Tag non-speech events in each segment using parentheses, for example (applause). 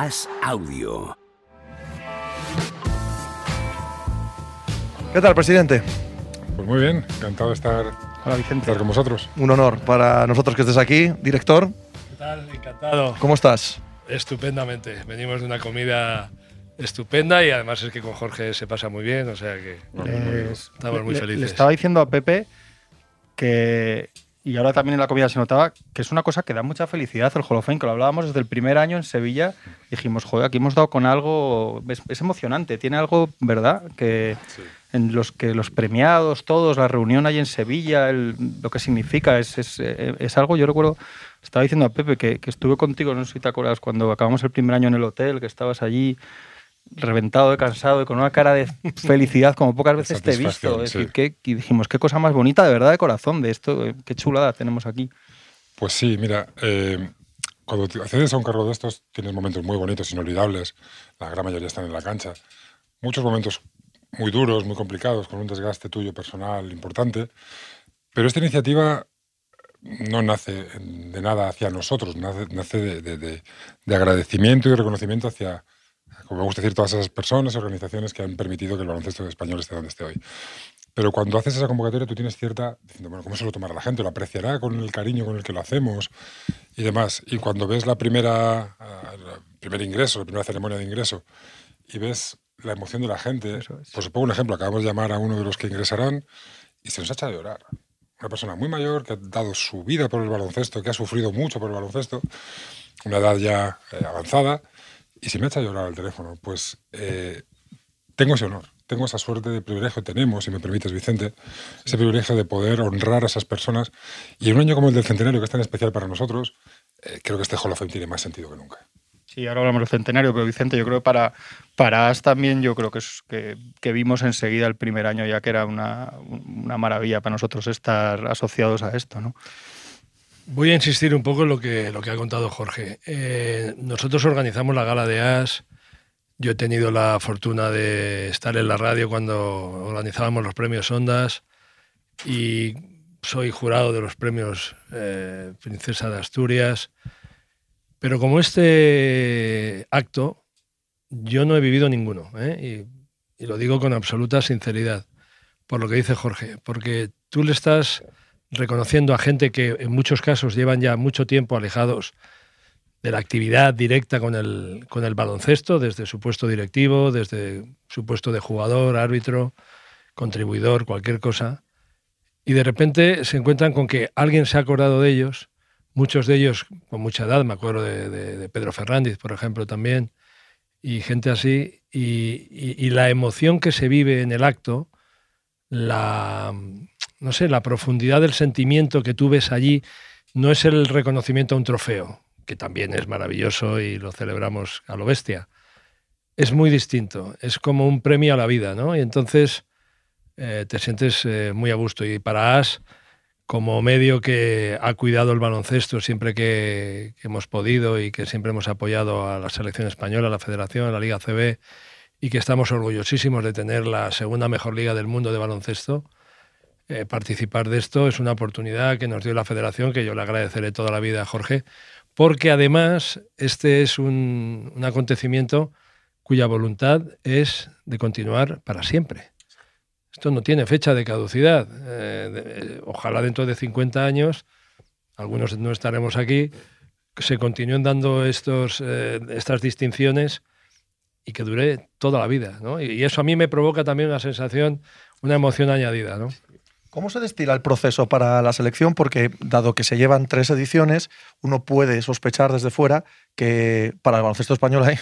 As Audio. ¿Qué tal, presidente? Pues muy bien, encantado de estar, Hola, Vicente. estar con vosotros. Un honor para nosotros que estés aquí. Director, ¿Qué tal? Encantado. ¿cómo estás? Estupendamente. Venimos de una comida estupenda y además es que con Jorge se pasa muy bien, o sea que Eh, estamos muy le- felices. Le estaba diciendo a Pepe que, y ahora también en la comida se notaba, que es una cosa que da mucha felicidad el Hall of Fame, que lo hablábamos desde el primer año en Sevilla. Dijimos, joder, aquí hemos dado con algo, es, es emocionante, tiene algo, ¿verdad? Que en los que los premiados, todos, la reunión ahí en Sevilla, el- lo que significa, es, es, eh, es algo, yo recuerdo, estaba diciendo a Pepe que, que estuve contigo, no sé si te acuerdas, cuando acabamos el primer año en el hotel, que estabas allí reventado, de cansado y con una cara de felicidad como pocas veces te he visto. Es decir, sí. que, y dijimos, qué cosa más bonita de verdad de corazón de esto, eh, qué chulada tenemos aquí. Pues sí, mira, eh, cuando te accedes a un carro de estos tienes momentos muy bonitos, inolvidables. La gran mayoría están en la cancha. Muchos momentos muy duros, muy complicados, con un desgaste tuyo personal importante. Pero esta iniciativa no nace de nada hacia nosotros, nace, nace de, de- de- de agradecimiento y reconocimiento hacia, como me gusta decir, todas esas personas y organizaciones que han permitido que el baloncesto español esté donde esté hoy. Pero cuando haces esa convocatoria tú tienes cierta, diciendo, bueno, ¿cómo se lo tomará la gente? ¿Lo apreciará con el cariño con el que lo hacemos? Y demás. Y cuando ves la primera, ah, el primer ingreso, la primera ceremonia de ingreso, y ves la emoción de la gente, es. pues os pongo un ejemplo, acabamos de llamar a uno de los que ingresarán y se nos ha echado a llorar. Una persona muy mayor que ha dado su vida por el baloncesto, que ha sufrido mucho por el baloncesto, una edad ya eh, avanzada, y se me echa a llorar al teléfono. Pues eh, tengo ese honor, tengo esa suerte de privilegio, tenemos, si me permites, Vicente, ese privilegio de poder honrar a esas personas. Y en un año como el del centenario, que es tan especial para nosotros, eh, creo que este Hall of Fame tiene más sentido que nunca. Sí, ahora hablamos del centenario, pero Vicente, yo creo que para, para As también, yo creo que, es, que, que vimos enseguida el primer año ya que era una, una maravilla para nosotros estar asociados a esto, ¿no? Voy a insistir un poco en lo que, lo que ha contado Jorge. Eh, nosotros organizamos la gala de AS. Yo he tenido la fortuna de estar en la radio cuando organizábamos los premios Ondas y soy jurado de los premios eh, Princesa de Asturias. Pero como este acto, yo no he vivido ninguno. ¿eh? Y, y lo digo con absoluta sinceridad, por lo que dice Jorge, porque tú le estás reconociendo a gente que en muchos casos llevan ya mucho tiempo alejados de la actividad directa con el, con el baloncesto, desde su puesto directivo, desde su puesto de jugador, árbitro, contribuidor, cualquier cosa, y de repente se encuentran con que alguien se ha acordado de ellos, muchos de ellos con mucha edad, me acuerdo de, Pedro Fernández, por ejemplo, también, y gente así, y- y la emoción que se vive en el acto, la, no sé, la profundidad del sentimiento que tú ves allí no es el reconocimiento a un trofeo, que también es maravilloso y lo celebramos a lo bestia. Es muy distinto, es como un premio a la vida, ¿no? Y entonces eh, te sientes eh, muy a gusto. Y para AS, como medio que ha cuidado el baloncesto siempre que, que hemos podido y que siempre hemos apoyado a la selección española, a la federación, a la Liga CB, y que estamos orgullosísimos de tener la segunda mejor liga del mundo de baloncesto, eh, participar de esto es una oportunidad que nos dio la federación, que yo le agradeceré toda la vida a Jorge, porque además este es un, un acontecimiento cuya voluntad es de continuar para siempre. Esto no tiene fecha de caducidad. Eh, de- ojalá dentro de 50 años, algunos no estaremos aquí, se continúen dando estos, eh, estas distinciones y que dure toda la vida. ¿no? Y, y eso a mí me provoca también una sensación, una emoción añadida. ¿no? ¿Cómo se destila el proceso para la selección? Porque dado que se llevan tres ediciones, uno puede sospechar desde fuera que para el baloncesto español hay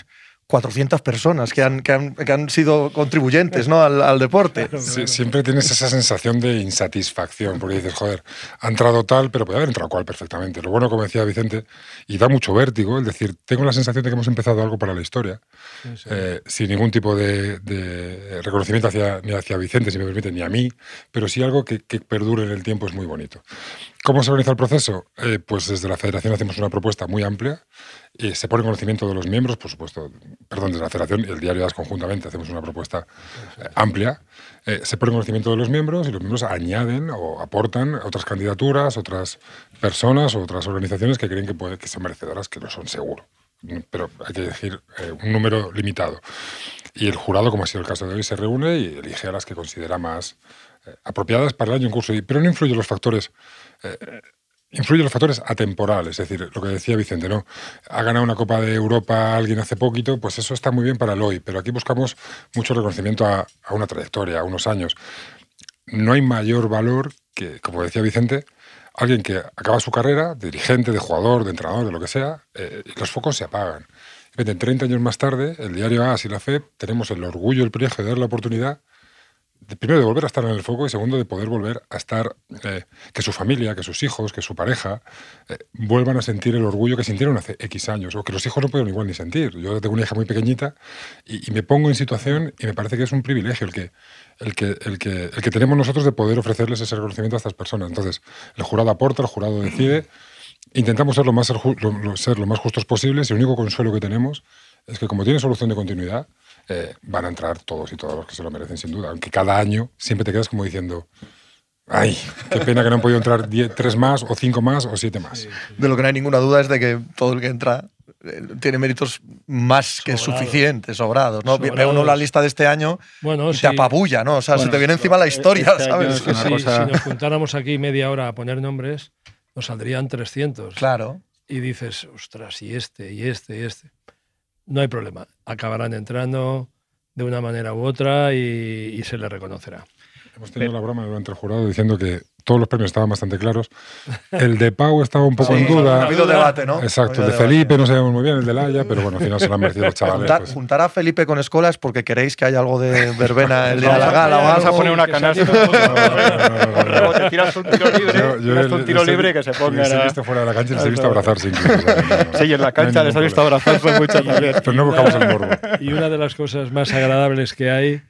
400 personas que han, que han, que han sido contribuyentes ¿no? al, al deporte. Sí, siempre tienes esa sensación de insatisfacción, porque dices, joder, ha entrado tal, pero puede haber entrado cual perfectamente. Lo bueno, como decía Vicente, y da mucho vértigo, es decir, tengo la sensación de que hemos empezado algo para la historia, eh, sin ningún tipo de, de reconocimiento hacia, ni hacia Vicente, si me permite, ni a mí, pero sí algo que, que perdure en el tiempo es muy bonito. ¿Cómo se organiza el proceso? Eh, pues desde la federación hacemos una propuesta muy amplia, y se pone en conocimiento de los miembros, por supuesto, perdón, desde la federación y el diario AS conjuntamente hacemos una propuesta eh, amplia, eh, se pone en conocimiento de los miembros y los miembros añaden o aportan otras candidaturas, otras personas o otras organizaciones que creen que, puede, que son merecedoras, que lo son seguro. pero hay que decir eh, un número limitado. Y el jurado, como ha sido el caso de hoy, se reúne y elige a las que considera más eh, apropiadas para el año en curso. Pero no influyen los factores. Eh, influyen los factores atemporales, es decir, lo que decía Vicente, ¿no? Ha ganado una Copa de Europa alguien hace poquito, pues eso está muy bien para el hoy, pero aquí buscamos mucho reconocimiento a, una trayectoria, a unos años. No hay mayor valor que, como decía Vicente, alguien que acaba su carrera, dirigente, de jugador, de entrenador, de lo que sea, eh, los focos se apagan. Y 30 años más tarde, el diario AS y la FEP tenemos el orgullo, el privilegio de dar la oportunidad primero de volver a estar en el foco y segundo de poder volver a estar, eh, que su familia, que sus hijos, que su pareja eh, vuelvan a sentir el orgullo que sintieron hace X años o que los hijos no pueden igual ni sentir. Yo tengo una hija muy pequeñita y, me pongo en situación y me parece que es un privilegio el que, el, que, el, que, el que tenemos nosotros de poder ofrecerles ese reconocimiento a estas personas. Entonces, el jurado aporta, el jurado decide. Intentamos ser lo más, ser lo más justos posibles y el único consuelo que tenemos es que como tiene solución de continuidad, eh, van a entrar todos y todas los que se lo merecen sin duda. Aunque cada año siempre te quedas como diciendo, ay, qué pena que no han podido entrar tres más o cinco más o siete más. De lo que no hay ninguna duda es de que todo el que entra eh, tiene méritos más que suficientes, sobrados. ¿no? Ve uno la lista de este año bueno, y te apabulla, ¿no? O sea, se te viene encima la historia, este ¿sabes? si, si nos juntáramos aquí media hora a poner nombres, nos saldrían 300. Claro. Y dices, ostras, y este, y este, y este no hay problema. Acabarán entrando de una manera u otra y, se les reconocerá. Hemos tenido la broma durante el jurado diciendo que todos los premios estaban bastante claros. El de Pau estaba un poco en duda. Ha habido debate, ¿no? Exacto. El de Felipe no sabemos muy bien, el de Laia, pero bueno, al final se lo han merecido los chavales. Pues. Juntar, a Felipe con Escolas porque queréis que haya algo de verbena el día de la gala o algo. Vamos a poner una canasta. te tiras un tiro libre, tiras un tiro libre que se ponga. Se visto fuera de la cancha y les he visto abrazarse Sí, en la cancha les he visto abrazarse muchas veces. Pero no buscamos el morbo. Y una de las cosas más agradables que hay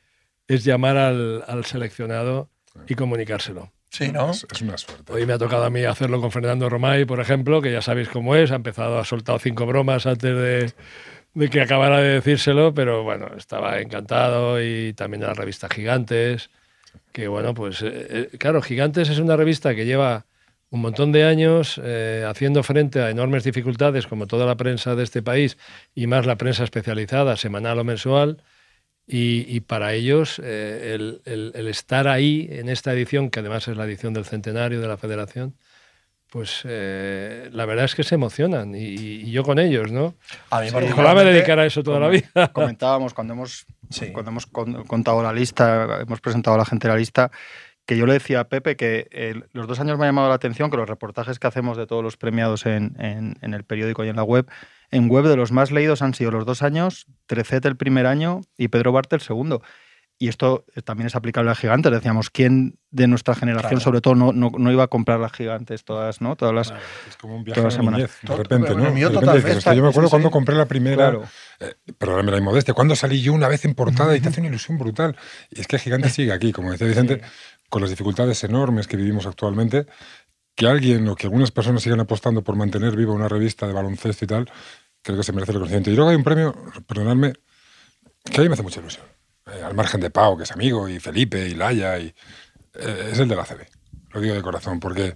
es llamar al, al seleccionado y comunicárselo. Sí, ¿no? Es, una suerte. Hoy me ha tocado a mí hacerlo con Fernando Romay, por ejemplo, que ya sabéis cómo es, ha empezado, ha soltado cinco bromas antes de, de que acabara de decírselo, pero bueno, estaba encantado y también en la revista Gigantes, que bueno, pues eh, eh, claro, Gigantes es una revista que lleva un montón de años eh, haciendo frente a enormes dificultades, como toda la prensa de este país, y más la prensa especializada, semanal o mensual, y, para ellos, eh, el, estar ahí en esta edición, que además es la edición del centenario de la federación, pues eh, la verdad es que se emocionan y, yo con ellos, ¿no? A mí Ojalá me dedicara a eso toda la vida. (laughs) Comentábamos cuando hemos, cuando hemos contado la lista, hemos presentado a la gente la lista, que yo le decía a Pepe que los dos años me ha llamado la atención que los reportajes que hacemos de todos los premiados en, en el periódico y en la web en web de los más leídos han sido los dos años, Trecet el primer año y Pedro Barte el segundo. Y esto también es aplicable a gigantes. Decíamos, ¿quién de nuestra generación, sobre todo, no, no, iba a comprar las gigantes todas, ¿no? Todas las, es como un viaje todas las de repente, ¿no? yo me acuerdo cuando compré la primera, claro. eh, perdóname la inmodestia, cuando salí yo una vez en portada y te hace una ilusión brutal. Y es que Gigante sigue aquí, como decía Vicente, con las dificultades enormes que vivimos actualmente, que alguien o que algunas personas sigan apostando por mantener viva una revista de baloncesto y tal, creo que se merece el reconocimiento. Y luego hay un premio, perdonadme, que a mí me hace mucha ilusión. Eh, al margen de Pau, que es amigo, y Felipe, y Laia, y, eh, es el de la CB. Lo digo de corazón, porque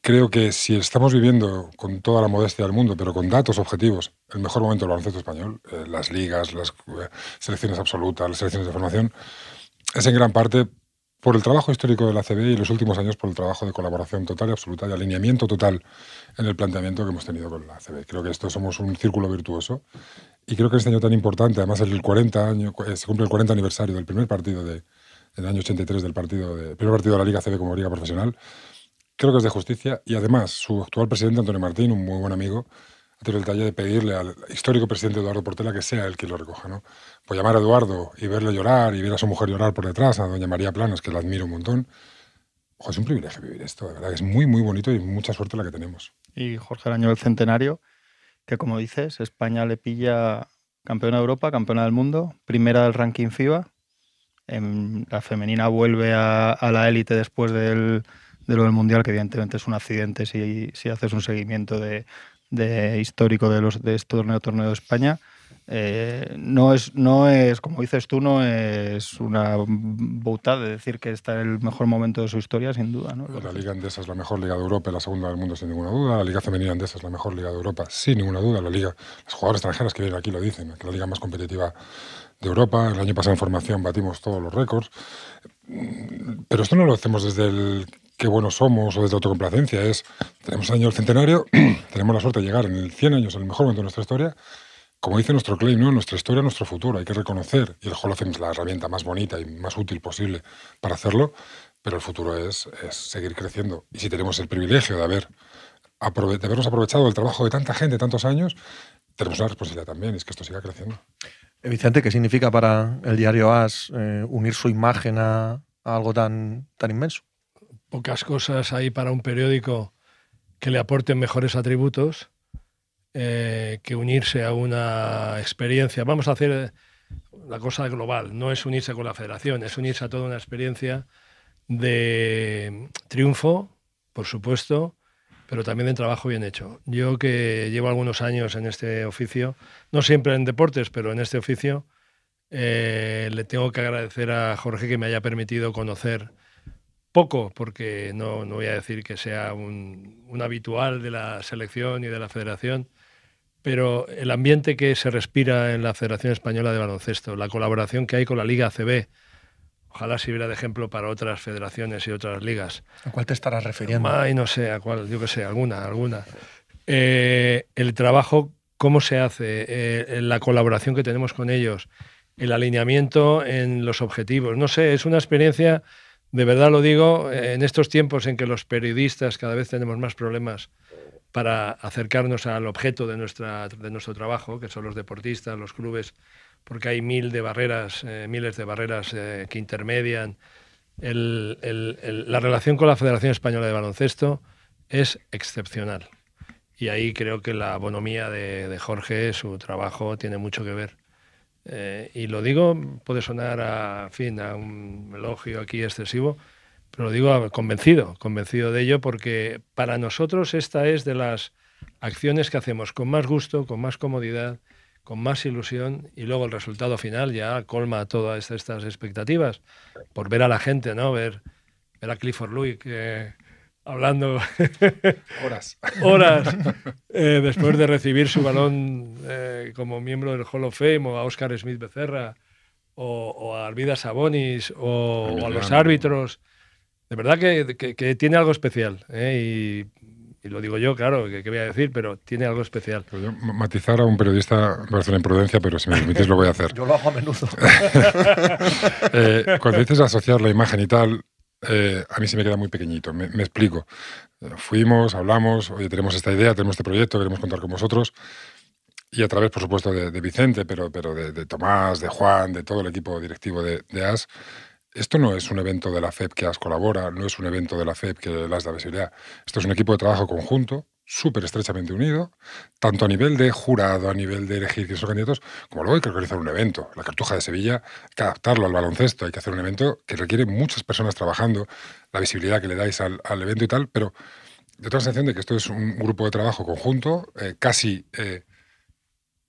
creo que si estamos viviendo con toda la modestia del mundo, pero con datos objetivos, el mejor momento del baloncesto español, eh, las ligas, las selecciones absolutas, las selecciones de formación, es en gran parte por el trabajo histórico de la CB y los últimos años por el trabajo de colaboración total y absoluta, de alineamiento total en el planteamiento que hemos tenido con la CB. Creo que esto somos un círculo virtuoso y creo que este año tan importante, además el 40 año, eh, se cumple el 40 aniversario del primer partido de, del año 83 del partido de, primer partido de la Liga CB como liga profesional, creo que es de justicia y además su actual presidente Antonio Martín, un muy buen amigo, el taller de pedirle al histórico presidente Eduardo Portela que sea el que lo recoja, ¿no? Pues llamar a Eduardo y verle llorar y ver a su mujer llorar por detrás, a doña María Planas, que la admiro un montón. Ojo, es un privilegio vivir esto, de verdad, es muy, muy bonito y mucha suerte la que tenemos. Y Jorge, el año del centenario, que como dices, España le pilla campeona de Europa, campeona del mundo, primera del ranking FIBA. En la femenina vuelve a, la élite después del, de lo del Mundial, que evidentemente es un accidente si, si haces un seguimiento de, de histórico de, los, de este torneo, torneo de España Eh, no, es, no es, como dices tú, no es una bauta de decir que está en el mejor momento de su historia, sin duda. ¿no? La Liga Andesa es la mejor liga de Europa, la segunda del mundo sin ninguna duda. La Liga Femenina Andesa es la mejor liga de Europa, sin ninguna duda. La Liga, las jugadoras extranjeras que vienen aquí lo dicen, que es la liga más competitiva de Europa. El año pasado en formación batimos todos los récords. Pero esto no lo hacemos desde el qué buenos somos o desde autocomplacencia. Es, tenemos el año del centenario, (clears throat) tenemos la suerte de llegar en el 100 años, en el mejor momento de nuestra historia, como dice nuestro claim, ¿no? nuestra historia, nuestro futuro, hay que reconocer, y el Fame es la herramienta más bonita y más útil posible para hacerlo, pero el futuro es, es seguir creciendo. Y si tenemos el privilegio de, haber, de habernos aprovechado del trabajo de tanta gente tantos años, tenemos una responsabilidad también, es que esto siga creciendo. Eh, Vicente, ¿qué significa para el diario AS eh, unir su imagen a, a, algo tan, tan inmenso? Pocas cosas hay para un periódico que le aporten mejores atributos eh, que unirse a una experiencia. Vamos a hacer la cosa global, no es unirse con la federación, es unirse a toda una experiencia de triunfo, por supuesto, pero también de trabajo bien hecho. Yo que llevo algunos años en este oficio, no siempre en deportes, pero en este oficio, eh, le tengo que agradecer a Jorge que me haya permitido conocer poco, porque no, no voy a decir que sea un, un habitual de la selección y de la federación, pero el ambiente que se respira en la Federación Española de Baloncesto, la colaboración que hay con la Liga ACB, ojalá sirviera de ejemplo para otras federaciones y otras ligas. ¿A cuál te estarás refiriendo? Ay, no sé, a cuál, yo qué sé, alguna, alguna. Eh, el trabajo, cómo se hace, eh, la colaboración que tenemos con ellos, el alineamiento en los objetivos. No sé, es una experiencia, de verdad lo digo, en estos tiempos en que los periodistas cada vez tenemos más problemas para acercarnos al objeto de, nuestra, de nuestro trabajo, que son los deportistas, los clubes, porque hay mil de barreras, eh, miles de barreras eh, que intermedian. La relación con la Federación Española de Baloncesto es excepcional. Y ahí creo que la bonomía de, de Jorge, su trabajo, tiene mucho que ver. Eh, y lo digo, puede sonar a, fin, a un elogio aquí excesivo, pero lo digo convencido, convencido de ello, porque para nosotros esta es de las acciones que hacemos con más gusto, con más comodidad, con más ilusión y luego el resultado final ya colma todas estas expectativas por ver a la gente, ¿no? Ver, ver a Clifford Louis eh, hablando (laughs) horas, horas (laughs) eh, después de recibir su balón eh, como miembro del Hall of Fame o a Oscar Smith Becerra o, o a Arvida Sabonis o, o a los árbitros de verdad que, que, que tiene algo especial. ¿eh? Y, y, lo digo yo, claro, que, voy a decir, pero tiene algo especial. Yo, matizar a un periodista me parece una imprudencia, pero si me permites lo voy a hacer. Yo lo hago a menudo. (laughs) eh, cuando dices asociar la imagen y tal, eh, a mí se me queda muy pequeñito. Me, explico. Fuimos, hablamos, oye, tenemos esta idea, tenemos este proyecto, queremos contar con vosotros. Y a través, por supuesto, de, Vicente, pero, pero de, de, Tomás, de Juan, de todo el equipo directivo de, de AS, esto no es un evento de la FEP que AS colabora, no es un evento de la FEP que las da visibilidad. Esto es un equipo de trabajo conjunto, súper estrechamente unido, tanto a nivel de jurado, a nivel de elegir quiénes son candidatos, como luego hay que organizar un evento. La Cartuja de Sevilla, hay que adaptarlo al baloncesto, hay que hacer un evento que requiere muchas personas trabajando, la visibilidad que le dais al, evento y tal, pero de toda la sensación de que esto es un grupo de trabajo conjunto, eh, casi... Eh,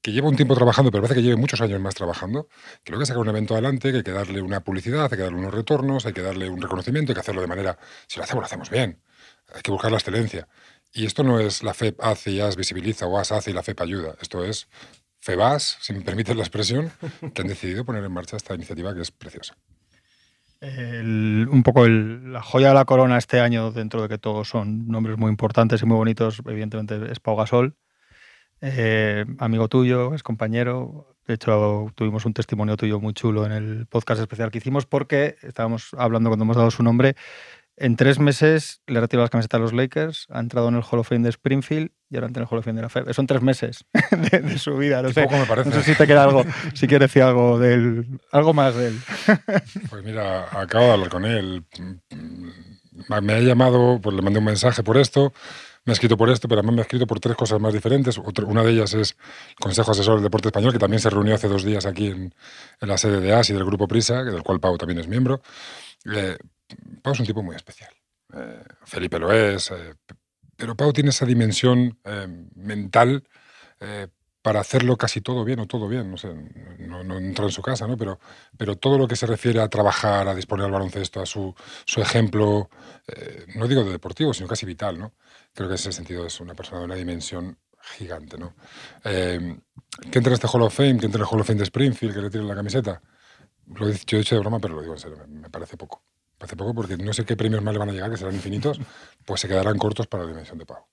que lleva un tiempo trabajando, pero parece que lleve muchos años más trabajando, que luego que sacar un evento adelante, que hay que darle una publicidad, hay que darle unos retornos, hay que darle un reconocimiento, hay que hacerlo de manera, si lo hacemos, lo hacemos bien. Hay que buscar la excelencia. Y esto no es la FEP hace y AS visibiliza o AS hace y la FEP ayuda. Esto es FEBAS, si me permites la expresión, que han decidido poner en marcha esta iniciativa que es preciosa. Un poco la joya de la corona este año, dentro de que todos son nombres muy importantes y muy bonitos, evidentemente es Pau Gasol eh, amigo tuyo, es compañero. De hecho, tuvimos un testimonio tuyo muy chulo en el podcast especial que hicimos porque estábamos hablando cuando hemos dado su nombre. En tres meses le retiró las camisetas a los Lakers, ha entrado en el Hall of Fame de Springfield y ahora entra en el Hall of Fame de la FEB. Son tres meses (laughs) de, de su vida. No sé, poco me parece. no sé si te queda algo, si quieres decir algo de él, algo más de él. (laughs) Pues mira, acabo de hablar con él. Me ha llamado, pues le mandé un mensaje por esto me ha escrito por esto, pero además me ha escrito por tres cosas más diferentes. Otra, una de ellas es el Consejo Asesor del Deporte Español, que también se reunió hace dos días aquí en, en la sede de ASI del Grupo Prisa, del cual Pau también es miembro. Eh, Pau es un tipo muy especial. Eh, Felipe lo es, eh, pero Pau tiene esa dimensión eh, mental para hacerlo casi todo bien o todo bien, no sé, no, no en su casa, ¿no? Pero, pero todo lo que se refiere a trabajar, a disponer al baloncesto, a su, ejemplo, no digo de deportivo, sino casi vital, ¿no? Creo que en ese sentido es una persona de una dimensión gigante, ¿no? Que entre en este Hall of Fame, que entre en el Hall of Fame de Springfield, que le tire la camiseta, lo he dicho, yo he dicho de broma, pero lo digo en serio, me parece poco. Parece poco porque no sé qué premios más le van a llegar, que serán infinitos, pues se quedarán cortos para la dimensión de Pau.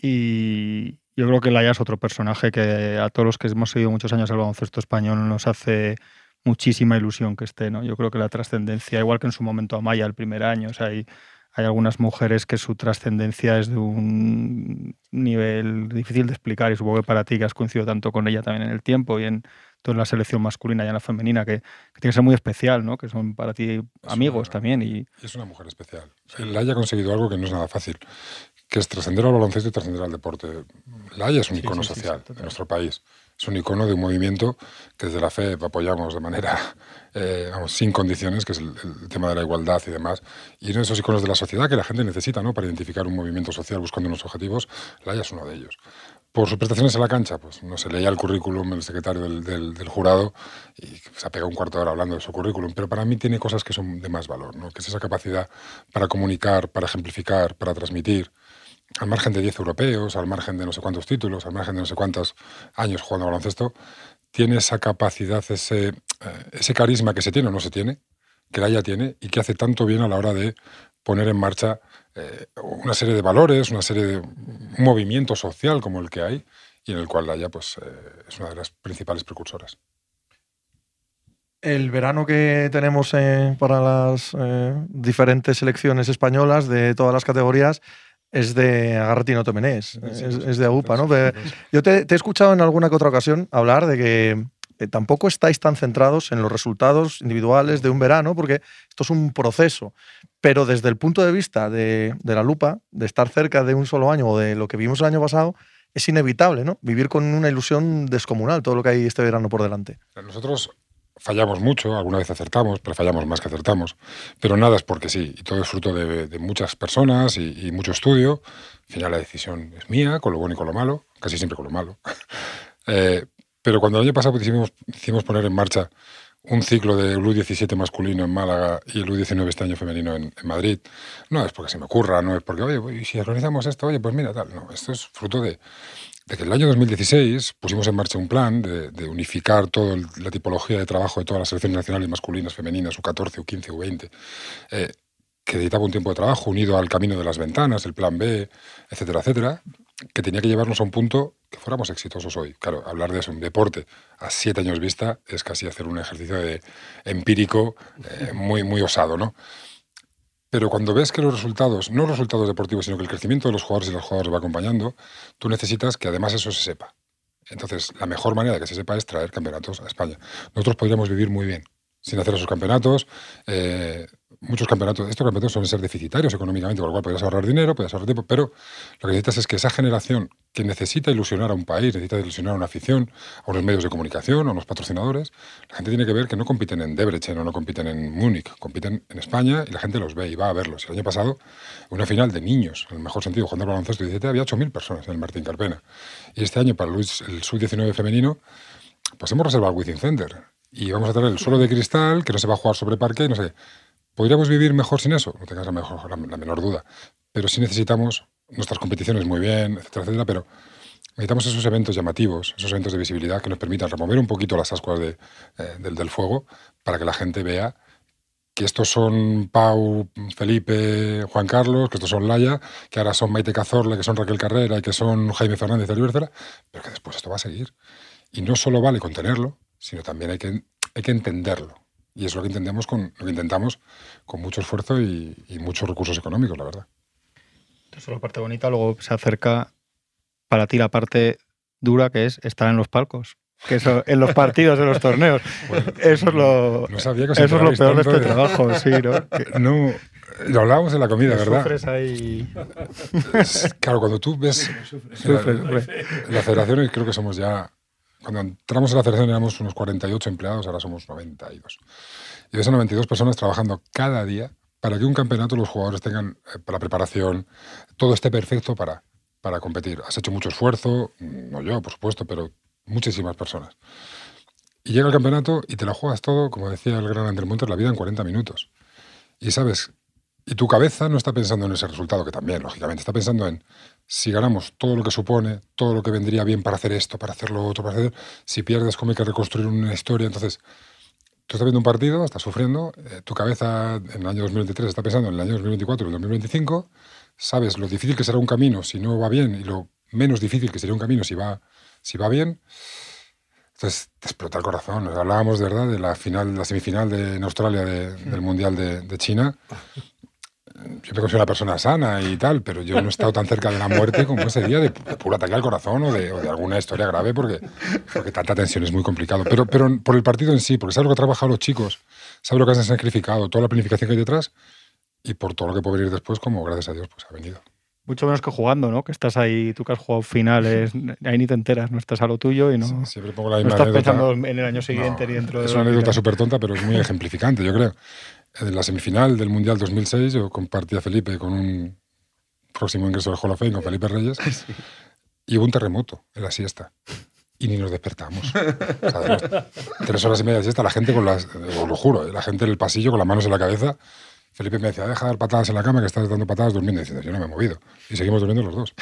Y yo creo que Laia es otro personaje que a todos los que hemos seguido muchos años el baloncesto español nos hace muchísima ilusión que esté, ¿no? Yo creo que la trascendencia, igual que en su momento Amaya el primer año, o sea, hay, hay algunas mujeres que su trascendencia es de un nivel difícil de explicar y supongo que para ti que has coincidido tanto con ella también en el tiempo y en toda la selección masculina y en la femenina, que, que tiene que ser muy especial, ¿no? Que son para ti amigos una- también y es una mujer especial. Él haya conseguido algo que no es nada fácil, que es trascender al baloncesto y trascender al deporte. La Haya es un Sí, icono sí, sí, sí, social total. de nuestro país. Es un icono de un movimiento que desde la FE apoyamos de manera (laughs) eh, vamos, sin condiciones, que es el, el tema de la igualdad y demás. Y en esos iconos de la sociedad que la gente necesita ¿no? para identificar un movimiento social buscando unos objetivos, la Haya es uno de ellos. Por sus prestaciones en la cancha, pues no se leía el currículum el secretario del, del- del jurado y se ha pegado un cuarto de hora hablando de su currículum, pero para mí tiene cosas que son de más valor, ¿no? que es esa capacidad para comunicar, para ejemplificar, para transmitir, al margen de 10 europeos, al margen de no sé cuántos títulos, al margen de no sé cuántos años jugando al baloncesto, tiene esa capacidad, ese, eh, ese carisma que se tiene o no se tiene, que la ya tiene y que hace tanto bien a la hora de poner en marcha eh, una serie de valores, una serie de un movimiento social como el que hay y en el cual la ya pues, eh, es una de las principales precursoras. El verano que tenemos eh, para las eh, diferentes selecciones españolas de todas las categorías es de Agárrate y no te menees, es, es de AUPA, ¿no? Yo te, te he escuchado en alguna que otra ocasión hablar de que tampoco estáis tan centrados en los resultados individuales de un verano, porque esto es un proceso. Pero desde el punto de vista de, de la lupa, de estar cerca de un solo año o de lo que vimos el año pasado, es inevitable, ¿no? Vivir con una ilusión descomunal todo lo que hay este verano por delante. Nosotros fallamos mucho, alguna vez acertamos, pero fallamos más que acertamos. Pero nada es porque sí, y todo es fruto de, de muchas personas y, y mucho estudio. Al final la decisión es mía, con lo bueno y con lo malo, casi siempre con lo malo. (laughs) Eh, pero cuando el año pasado decidimos poner en marcha un ciclo de U17 masculino en Málaga y el U19 este año femenino en, Madrid, no es porque se me ocurra, no es porque, oye, ¿y si organizamos esto, oye, pues mira, tal. No, esto es fruto de, que en el año 2016 pusimos en marcha un plan de, unificar toda la tipología de trabajo de todas las selecciones nacionales masculinas, femeninas, U14, U15, U20, eh, que necesitaba un tiempo de trabajo unido al camino de las ventanas, el plan B, etcétera, etcétera, que tenía que llevarnos a un punto que fuéramos exitosos hoy. Claro, hablar de eso, un deporte a siete años vista es casi hacer un ejercicio de empírico eh, muy, muy osado, ¿no? Pero cuando ves que los resultados, no los resultados deportivos, sino que el crecimiento de los jugadores y los jugadores va acompañando, tú necesitas que además eso se sepa. Entonces, la mejor manera de que se sepa es traer campeonatos a España. Nosotros podríamos vivir muy bien sin hacer esos campeonatos. Eh, muchos campeonatos, estos campeonatos suelen ser deficitarios económicamente, con lo cual podrías ahorrar dinero, podrías ahorrar tiempo, pero lo que necesitas es que esa generación que necesita ilusionar a un país, necesita ilusionar a una afición, a unos medios de comunicación, a unos patrocinadores, la gente tiene que ver que no compiten en Debrecen o no compiten en Múnich, compiten en España y la gente los ve y va a verlos. El año pasado, una final de niños, en el mejor sentido, jugando al baloncesto 17, había 8.000 personas en el Martín Carpena. Y este año, para el sub-19 femenino, pues hemos reservado el Wizzing Center y vamos a tener el suelo de cristal que no se va a jugar sobre parque no sé. ¿Podríamos vivir mejor sin eso? No tengas la, menor duda. Pero sí necesitamos nuestras competiciones muy bien, etcétera, etcétera, pero necesitamos esos eventos llamativos, esos eventos de visibilidad que nos permitan remover un poquito las ascuas eh, del, fuego para que la gente vea que estos son Pau, Felipe, Juan Carlos, que estos son Laia, que ahora son Maite Cazorla, que son Raquel Carrera y que son Jaime Fernández de Libercela, pero que después esto va a seguir. Y no solo vale con tenerlo, sino también hay que entenderlo. Y es lo que intentamos con lo que intentamos con mucho esfuerzo y, y muchos recursos económicos, la verdad. Eso es la parte bonita, luego se acerca para ti la parte dura que es estar en los palcos. Que eso, (laughs) en los partidos, en los torneos. Bueno, eso es lo, no sabía que eso es lo peor de este de... trabajo, sí, ¿no? Que (laughs) no lo hablábamos en la comida, ¿verdad? Sufres ahí. Claro, cuando tú ves sufres, la, la federación, y creo que somos ya cuando entramos en la federación éramos unos 48 empleados, ahora somos 92. Y ves a 92 personas trabajando cada día para que un campeonato los jugadores tengan eh, la preparación, todo esté perfecto para, para competir. Has hecho mucho esfuerzo, no yo, por supuesto, pero muchísimas personas. Y llega el campeonato y te la juegas todo, como decía el gran André Montes, la vida en 40 minutos. Y sabes, y tu cabeza no está pensando en ese resultado, que también, lógicamente, está pensando en si ganamos todo lo que supone, todo lo que vendría bien para hacer esto, para hacer lo otro, para hacer... Si pierdes, cómo hay que reconstruir una historia. Entonces, tú estás viendo un partido, estás sufriendo, eh, tu cabeza en el año 2023 está pensando en el año 2024 y el 2025, sabes lo difícil que será un camino si no va bien y lo menos difícil que sería un camino si va, si va bien. Entonces te explota el corazón. Hablábamos de verdad de la final, la semifinal de, en Australia del Mundial de, de China (laughs) yo me considero una persona sana y tal, pero yo no he estado tan cerca de la muerte como ese día de, puro ataque al corazón o de, alguna historia grave, porque, porque tanta tensión es muy complicado. Pero, pero por el partido en sí, porque sabes lo que han trabajado los chicos, sabes lo que han sacrificado, toda la planificación que hay detrás y por todo lo que puede venir después, como gracias a Dios pues ha venido. Mucho menos que jugando, ¿no? Que estás ahí, tú que has jugado finales, ahí ni te enteras, no estás a lo tuyo y no, siempre pongo la no estás pensando en el año siguiente ni dentro de... Es una anécdota súper tonta, pero es muy ejemplificante, yo creo en la semifinal del Mundial 2006 yo compartí a Felipe con un próximo ingreso del Hall of Fame, con Felipe Reyes, (laughs) y hubo un terremoto en la siesta. Y ni nos despertamos. tres horas y media de siesta, la gente con las, os lo juro, ¿eh? la gente en el pasillo con las manos en la cabeza. Felipe me decía, deja de dar patadas en la cama que estás dando patadas durmiendo. Y diciendo, yo no me he movido. Y seguimos durmiendo los dos.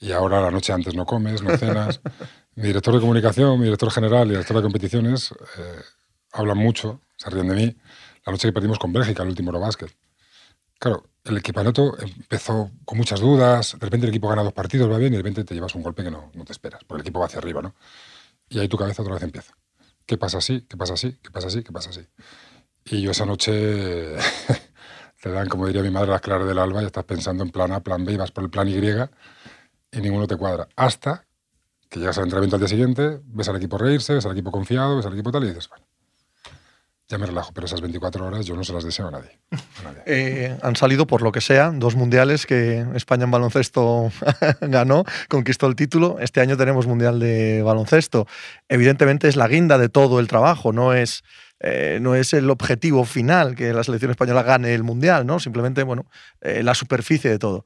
Y ahora la noche antes no comes, no cenas. Mi director de comunicación, mi director general y director de competiciones eh, hablan mucho, se ríen de mí la noche que perdimos con Bélgica, el último Eurobásquet. Claro, el equipamiento empezó con muchas dudas, de repente el equipo gana dos partidos, va bien, y de repente te llevas un golpe que no, no te esperas, porque el equipo va hacia arriba, ¿no? Y ahí tu cabeza otra vez empieza. ¿Qué pasa así? ¿Qué pasa así? ¿Qué pasa así? ¿Qué pasa así? Y yo esa noche (laughs) te dan, como diría mi madre, las claras del alba y estás pensando en plan A, plan B y vas por el plan Y y ninguno te cuadra. Hasta que llegas al entrenamiento al día siguiente, ves al equipo reírse, ves al equipo confiado, ves al equipo tal y dices, bueno, ya me relajo, pero esas 24 horas yo no se las deseo a nadie. Eh, han salido, por lo que sea, dos mundiales que España en baloncesto (laughs) ganó, conquistó el título. Este año tenemos mundial de baloncesto. Evidentemente es la guinda de todo el trabajo, no es, eh, no es el objetivo final que la selección española gane el mundial, ¿no? Simplemente, bueno, eh, la superficie de todo.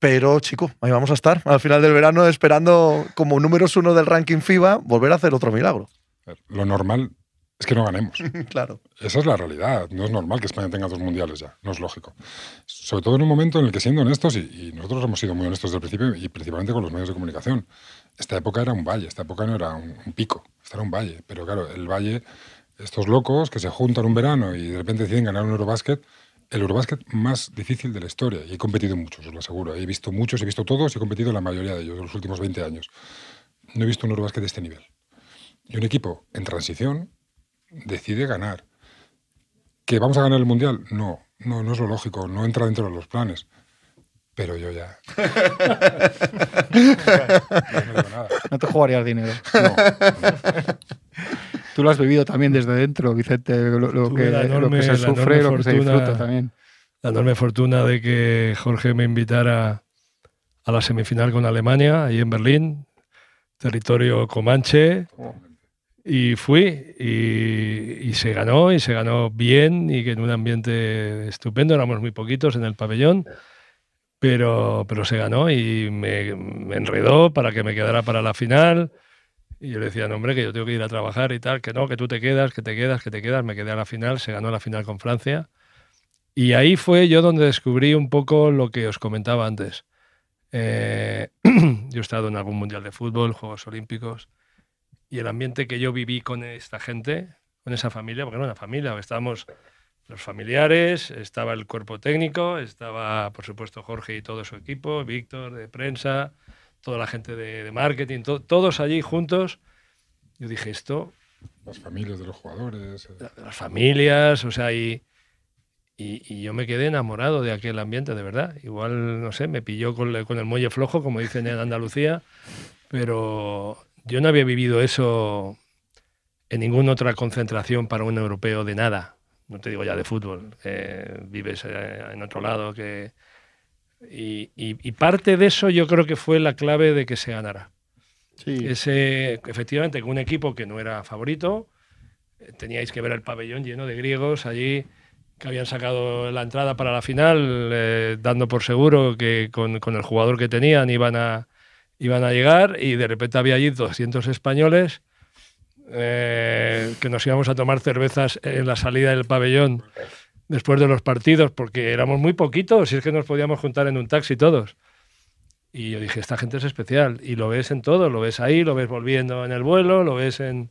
Pero, chico, ahí vamos a estar al final del verano esperando, como números uno del ranking FIBA, volver a hacer otro milagro. Lo normal es que no ganemos. (laughs) claro. Esa es la realidad. No es normal que España tenga dos mundiales ya. No es lógico. Sobre todo en un momento en el que, siendo honestos, y, nosotros hemos sido muy honestos desde el principio, y principalmente con los medios de comunicación, esta época era un valle, esta época no era un, pico, esta era un valle. Pero claro, el valle, estos locos que se juntan un verano y de repente deciden ganar un Eurobásquet, el Eurobásquet más difícil de la historia. Y he competido muchos, os lo aseguro. He visto muchos, he visto todos y he competido la mayoría de ellos en los últimos 20 años. No he visto un Eurobásquet de este nivel. Y un equipo en transición, decide ganar. ¿Que vamos a ganar el Mundial? No, no, no es lo lógico, no entra dentro de los planes. Pero yo ya. (laughs) no, te jugarías dinero. No, Tú lo has vivido también desde dentro, Vicente, lo, que, se sufre, lo que se disfruta también. La enorme fortuna de que Jorge me invitara a la semifinal con Alemania, ahí en Berlín, territorio comanche. Oh. Y fui y, se ganó y se ganó bien y que en un ambiente estupendo, éramos muy poquitos en el pabellón, pero, pero se ganó y me, enredó para que me quedara para la final. Y yo le decía, no, hombre, que yo tengo que ir a trabajar y tal, que no, que tú te quedas, que te quedas, que te quedas. Me quedé a la final, se ganó la final con Francia. Y ahí fue yo donde descubrí un poco lo que os comentaba antes. Eh, (clears throat) yo he estado en algún mundial de fútbol, Juegos Olímpicos, y el ambiente que yo viví con esta gente, con esa familia, porque era una familia, estábamos los familiares, estaba el cuerpo técnico, estaba por supuesto Jorge y todo su equipo, Víctor de prensa, toda la gente de, marketing, todos allí juntos. Yo dije esto... Las familias de los jugadores. Eh. Las familias, o sea, y, y, yo me quedé enamorado de aquel ambiente, de verdad. Igual, no sé, me pilló con, con el muelle flojo, como dicen en Andalucía, pero yo no había vivido eso en ninguna otra concentración para un europeo de nada. No te digo ya de fútbol, vives eh, en otro lado. Que... Y, parte de eso yo creo que fue la clave de que se ganara. Sí. Ese, efectivamente, con un equipo que no era favorito, eh, teníais que ver el pabellón lleno de griegos allí que habían sacado la entrada para la final, eh, dando por seguro que con, con, el jugador que tenían iban a, iban a llegar y de repente había allí 200 españoles eh, que nos íbamos a tomar cervezas en la salida del pabellón después de los partidos, porque éramos muy poquitos, y es que nos podíamos juntar en un taxi todos. Y yo dije, esta gente es especial, y lo ves en todo, lo ves ahí, lo ves volviendo en el vuelo, lo ves en...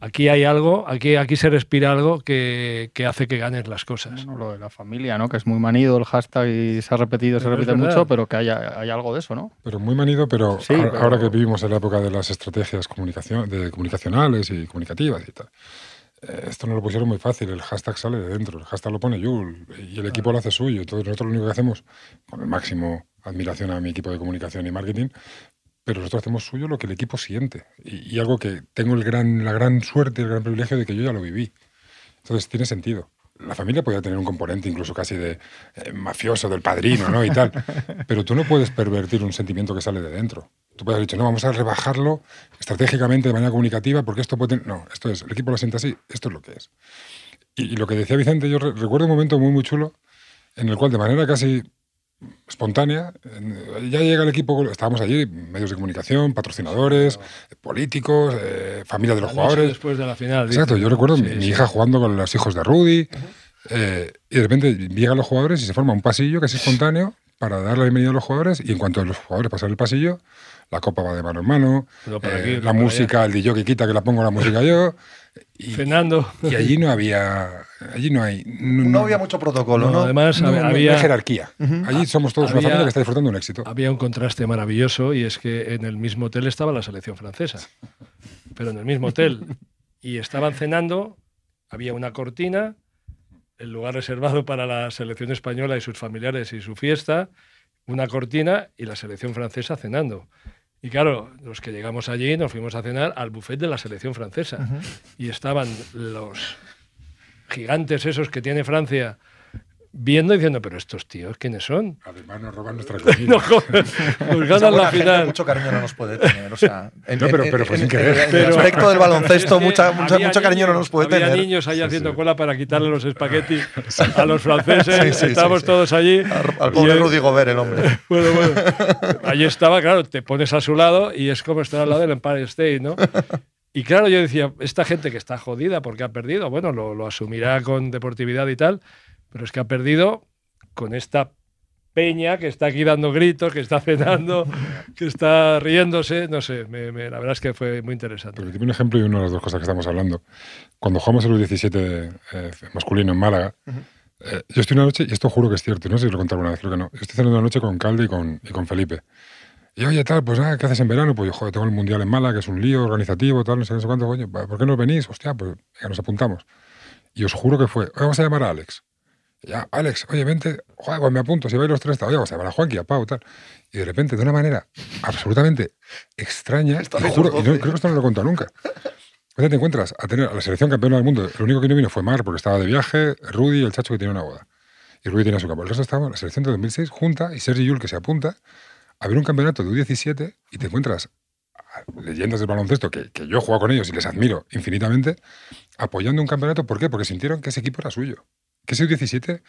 Aquí hay algo, aquí, aquí se respira algo que, que hace que ganes las cosas. Bueno, lo de la familia, ¿no? Que es muy manido el hashtag y se ha repetido, se Pero es repite mucho, pero que hay, hay algo de eso, ¿no? Pero muy manido, pero, Sí, ahora, pero- ahora que vivimos en la época de las estrategias comunicación, de comunicacionales y comunicativas y tal, eh, esto no lo pusieron muy fácil, el hashtag sale de dentro, el hashtag lo pone Yul y el equipo lo hace suyo. Entonces nosotros lo único que hacemos, con el máximo admiración a mi equipo de comunicación y marketing, pero nosotros hacemos suyo lo que el equipo siente. Y, y algo que tengo el gran, la gran suerte, el gran privilegio de que yo ya lo viví. Entonces tiene sentido. La familia podría tener un componente incluso casi de eh, mafioso, del padrino, ¿no? Y tal. (laughs) Pero tú no puedes pervertir un sentimiento que sale de dentro. Tú puedes haber dicho, no, vamos a rebajarlo estratégicamente de manera comunicativa porque esto puede tener... No, esto es, el equipo lo siente así, esto es lo que es. Y, y lo que decía Vicente, yo re- recuerdo un momento muy, muy chulo en el cual de manera casi espontánea, en- ya llega el equipo, estábamos allí, medios de comunicación, patrocinadores, políticos, eh, familia de los jugadores. después de la final. Exacto, dicen, yo recuerdo Sí, mi, mi sí. hija jugando con los hijos de Rudy eh, y de repente llegan los jugadores y se forma un pasillo que es espontáneo para dar la bienvenida a los jugadores y en cuanto los jugadores pasan el pasillo, la copa va de mano en mano, eh, aquí, la música, el DJ que quita que la pongo la música yo y, Cenando. y allí no había, allí no hay, no, No había mucho protocolo, No, ¿no? además no- había, no- jerarquía. Allí somos todos había- una familia que está disfrutando de un éxito. había un contraste maravilloso y es que en el mismo hotel estaba la selección francesa. Pero en el mismo hotel. Y estaban cenando, había una cortina, el lugar reservado para la selección española y sus familiares y su fiesta, una cortina y la selección francesa cenando. Y claro, los que llegamos allí nos fuimos a cenar al buffet de la selección francesa. Y estaban los gigantes esos que tiene Francia viendo y diciendo, pero estos tíos, ¿quiénes son? Además nos roban (laughs) nuestra comida. No, nos (laughs) ganan la final. Mucho cariño no nos puede tener. O sea, (laughs) en, No, pero- pero fue en- sin querer. en el aspecto del baloncesto, mucha, mucha- había mucho cariño no niños- nos puede había tener. niños ahí Sí, haciendo sí. cola para quitarle los espaguetis a los franceses. Estábamos todos allí. Al Y pobre Rudy Gobert, el hombre. Bueno, bueno. Allí estaba, claro, te pones a su lado y es como estar al lado del Empire State, ¿no? Y claro, yo decía, esta gente que está jodida porque ha perdido, bueno, lo, lo asumirá con deportividad y tal, pero es que ha perdido con esta peña que está aquí dando gritos, que está cenando, que está riéndose, no sé, me- me- la verdad es que fue muy interesante. Porque tiene un ejemplo y una de las dos cosas que estamos hablando. Cuando jugamos el U17 eh, masculino en Málaga, eh, yo estoy una noche, y esto juro que es cierto, no sé si lo he contado alguna vez, creo que no. Yo estoy cenando una noche con Calde y con, y con Felipe. Y oye, tal, pues nada, ¿qué haces en verano? Pues yo, joder, tengo el mundial en Málaga, que es un lío organizativo, tal, no sé, qué, no sé cuánto, coño, ¿por qué no venís? Hostia, pues venga, nos apuntamos. Y os juro que fue, "Oye, vamos a llamar a Alex. Ya, Alex, oye, vente, joder, pues me apunto, si vais los tres, oye, vamos a llamar a Juanqui, a Pau, tal. Y de repente, de una manera absolutamente extraña, (laughs) los juro, y no- creo que esto no lo he contado nunca. Entonces te encuentras a tener a la selección campeona del mundo. El único que no vino fue Mar, porque estaba de viaje, Rudy y el Chacho que tiene una boda. Y Rudy tenía su campo. El resto estaba la selección de 2006 junta y Sergi Yul que se apunta a ver un campeonato de U17 y te encuentras a leyendas del baloncesto que, que yo he jugado con ellos y les admiro infinitamente, apoyando un campeonato. ¿Por qué? Porque sintieron que ese equipo era suyo. Que ese U17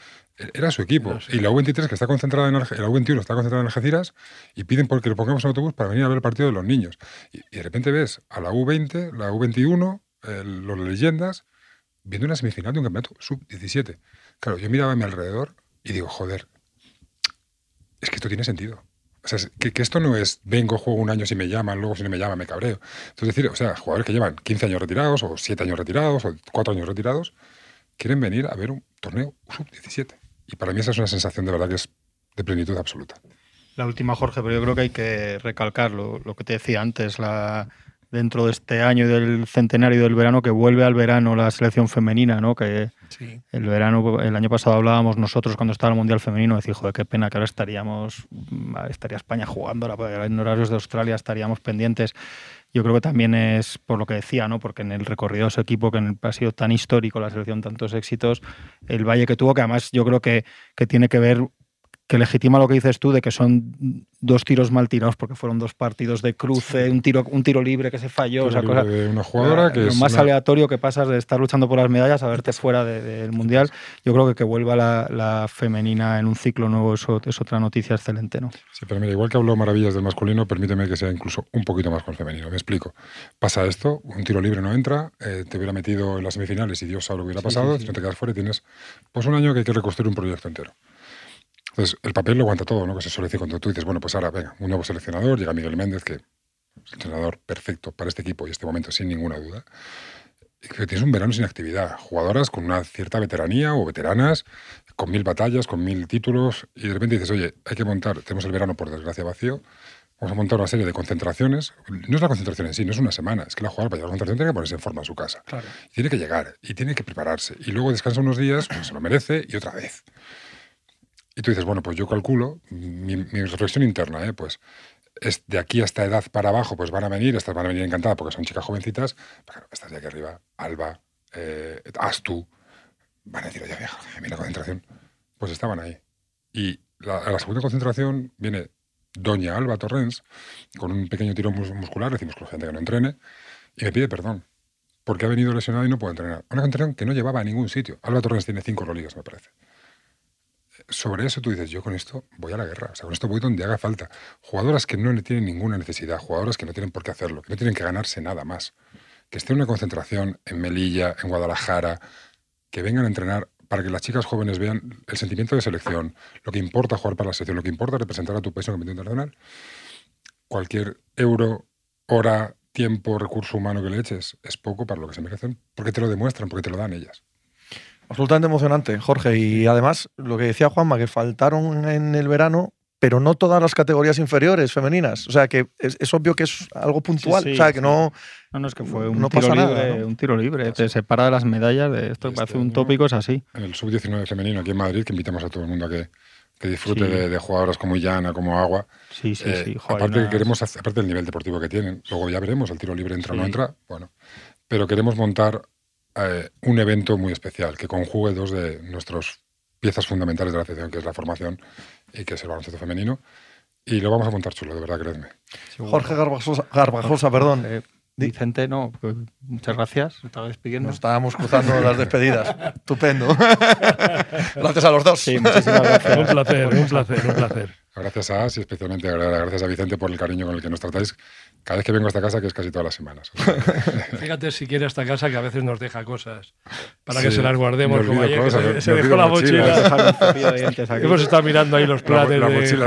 era su equipo. Era su Y la U23, que está concentrada en Alge- la U21 está concentrada en Algeciras, y piden porque le pongamos en autobús para venir a ver el partido de los niños. Y, y de repente ves a la U20, la U21, el- los leyendas, viendo una semifinal de un campeonato sub-17. Claro, yo miraba a mi alrededor y digo, joder, es que esto tiene sentido. O sea, que, que esto no es vengo, juego un año si me llaman, luego si no me llaman me cabreo. Entonces, decir, o sea, jugadores que llevan 15 años retirados, o 7 años retirados, o 4 años retirados, quieren venir a ver un torneo sub-17. Y para mí esa es una sensación de verdad que es de plenitud absoluta. La última, Jorge, pero yo creo que hay que recalcar lo, lo que te decía antes, la, dentro de este año y del centenario del verano, que vuelve al verano la selección femenina, ¿no? Que Sí. el verano, el año pasado hablábamos nosotros cuando estaba el Mundial Femenino, decir, joder, qué pena que ahora estaríamos, mm, estaría España jugando, ahora en horarios de Australia estaríamos pendientes. Yo creo que también es por lo que decía, ¿no? Porque en el recorrido de su equipo, que en el- ha sido tan histórico la selección, tantos éxitos, el valle que tuvo, que además yo creo que, que tiene que ver que legitima lo que dices tú de que son dos tiros mal tirados porque fueron dos partidos de cruce, un tiro, un tiro libre que se falló. o sea, Libre cosa- de una jugadora que lo es más una- aleatorio que pasas de estar luchando por las medallas a verte fuera de- del mundial. Yo creo que que vuelva la, la femenina en un ciclo nuevo eso es otra noticia excelente, ¿no? Sí, pero mira, igual que habló maravillas del masculino, permíteme que sea incluso un poquito más con el femenino. Me explico. Pasa esto, un tiro libre no entra, eh, te hubiera metido en las semifinales y Dios sabe lo que hubiera pasado, si no te quedas fuera y tienes pues un año que hay que reconstruir un proyecto entero. Entonces, el papel lo aguanta todo, ¿no? Que se suele decir cuando tú dices, bueno, pues ahora, venga, un nuevo seleccionador, llega Miguel Méndez, que es el entrenador perfecto para este equipo y este momento, sin ninguna duda. Y que tienes un verano sin actividad, jugadoras con una cierta veteranía o veteranas, con mil batallas, con mil títulos, y de repente dices, oye, hay que montar, tenemos el verano por desgracia vacío, vamos a montar una serie de concentraciones. No es la concentración en sí, no es una semana, es que la jugadora para llegar a la concentración tiene que ponerse en forma en su casa. Claro. Tiene que llegar, y tiene que prepararse, y luego descansa unos días, pues se lo merece, y otra vez. Y tú dices, bueno, pues yo calculo, mi, reflexión interna, ¿eh? pues es de aquí a esta edad para abajo, pues van a venir, estas van a venir encantadas porque son chicas jovencitas, pero estas de aquí arriba, Alba, eh, Astu, van a decir, oye, vieja, mira la concentración. Pues estaban ahí. Y la, la segunda concentración viene Doña Alba Torrens con un pequeño tirón mus- muscular, decimos con gente que no entrene, y me pide perdón. Porque ha venido lesionada y no puede entrenar. Una concentración que no llevaba a ningún sitio. Alba Torrens tiene cinco Euroligas, me parece sobre eso tú dices, yo con esto voy a la guerra, o sea, con esto voy donde haga falta. Jugadoras que no le tienen ninguna necesidad, jugadoras que no tienen por qué hacerlo, que no tienen que ganarse nada más. Que estén en una concentración en Melilla, en Guadalajara, que vengan a entrenar para que las chicas jóvenes vean el sentimiento de selección, lo que importa jugar para la selección, lo que importa representar a tu país en el campeonato internacional. Cualquier euro, hora, tiempo, recurso humano que le eches es poco para lo que se merecen, porque te lo demuestran, porque te lo dan ellas. Absolutamente emocionante, Jorge. Y además, lo que decía Juanma, que faltaron en el verano, pero no todas las categorías inferiores femeninas. O sea, que es, es obvio que es algo puntual. sí, o sea, que sí. no. No, no, es que fue un No tiro libre, nada, ¿no? un tiro libre. Te separa de las medallas de esto, que Este parece un año- tópico, es así. en el sub-19 femenino aquí en Madrid, que invitamos a todo el mundo a que, que disfrute Sí. de, de jugadoras como Illana, como Agua. Sí, sí, Eh, sí. joder, aparte, que queremos, hacer- aparte del nivel deportivo que tienen, luego ya veremos, el tiro libre entra o no entra, bueno. Pero queremos montar eh, un evento muy especial que conjugue dos de nuestras piezas fundamentales de la afición, que es la formación y que es el baloncesto femenino. Y lo vamos a montar chulo, de verdad, creedme. Jorge Garbajosa, Garbajosa perdón. Eh, Vicente, no, pues, muchas gracias. Se estaba despidiendo. Nos estábamos cruzando las despedidas. (laughs) Estupendo. (laughs) Gracias a los dos. Sí, muchísimas gracias. Un placer, un placer, un placer. Gracias a As y especialmente gracias a Vicente por el cariño con el que nos tratáis cada vez que vengo a esta casa, que es casi todas las semanas. (laughs) Fíjate si quiere esta casa que a veces nos deja cosas para Sí, que se las guardemos. Como ayer, que cosas, se, me se olvido dejó la mochila. De. Hemos estado mirando ahí los planes la de mochila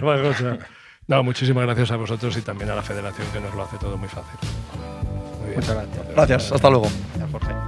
Jorge. (laughs) No, muchísimas gracias a vosotros y también a la federación que nos lo hace todo muy fácil. Muy bien. Muchas gracias. Gracias. Hasta luego. Gracias, Jorge.